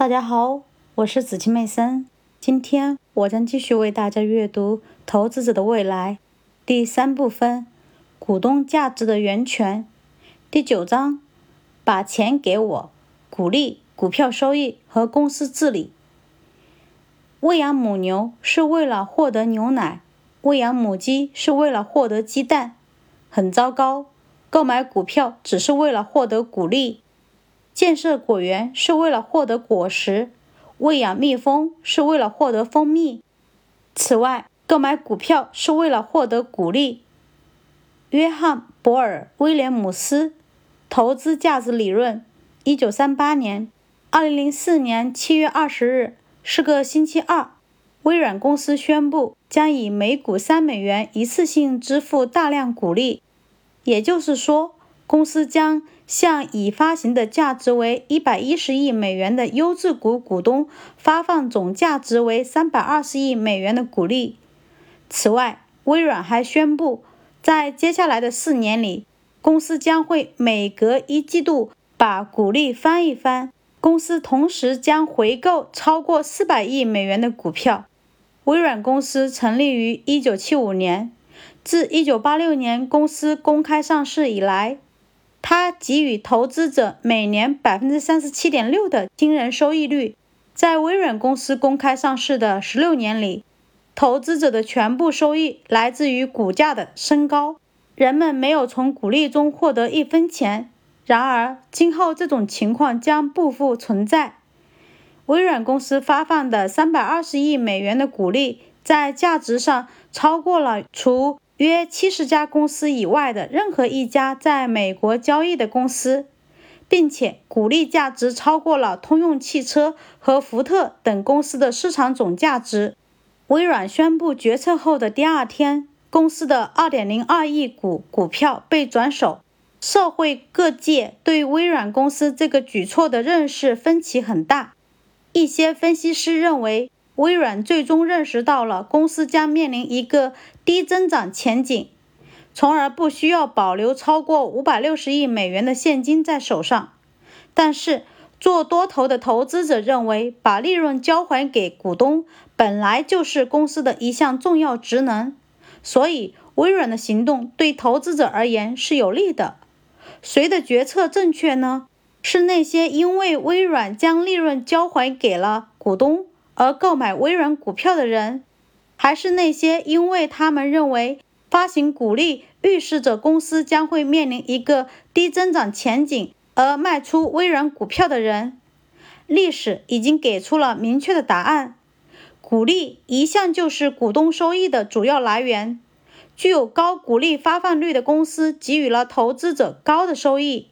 大家好，我是子清妹森。今天我将继续为大家阅读《投资者的未来》第三部分：股东价值的源泉。第九章：把钱给我，鼓励股票收益和公司治理。喂养母牛是为了获得牛奶，喂养母鸡是为了获得鸡蛋。很糟糕，购买股票只是为了获得股利。建设果园是为了获得果实，喂养蜜蜂是为了获得蜂蜜。此外，购买股票是为了获得股利。约翰·博尔·威廉姆斯，《投资价值理论》，一九三八年，二零零四年七月二十日是个星期二，微软公司宣布将以每股三美元一次性支付大量股利，也就是说，公司将。向已发行的价值为一百一十亿美元的优质股股东发放总价值为三百二十亿美元的股利。此外，微软还宣布，在接下来的四年里，公司将会每隔一季度把股利翻一番。公司同时将回购超过四百亿美元的股票。微软公司成立于一九七五年，自一九八六年公司公开上市以来。它给予投资者每年百分之三十七点六的惊人收益率。在微软公司公开上市的十六年里，投资者的全部收益来自于股价的升高，人们没有从股利中获得一分钱。然而，今后这种情况将不复存在。微软公司发放的三百二十亿美元的股利，在价值上超过了除。约七十家公司以外的任何一家在美国交易的公司，并且股利价值超过了通用汽车和福特等公司的市场总价值。微软宣布决策后的第二天，公司的二点零二亿股股票被转手。社会各界对微软公司这个举措的认识分歧很大。一些分析师认为。微软最终认识到了公司将面临一个低增长前景，从而不需要保留超过五百六十亿美元的现金在手上。但是，做多头的投资者认为，把利润交还给股东本来就是公司的一项重要职能，所以微软的行动对投资者而言是有利的。谁的决策正确呢？是那些因为微软将利润交还给了股东？而购买微软股票的人，还是那些因为他们认为发行股利预示着公司将会面临一个低增长前景而卖出微软股票的人。历史已经给出了明确的答案：股利一向就是股东收益的主要来源。具有高股利发放率的公司给予了投资者高的收益，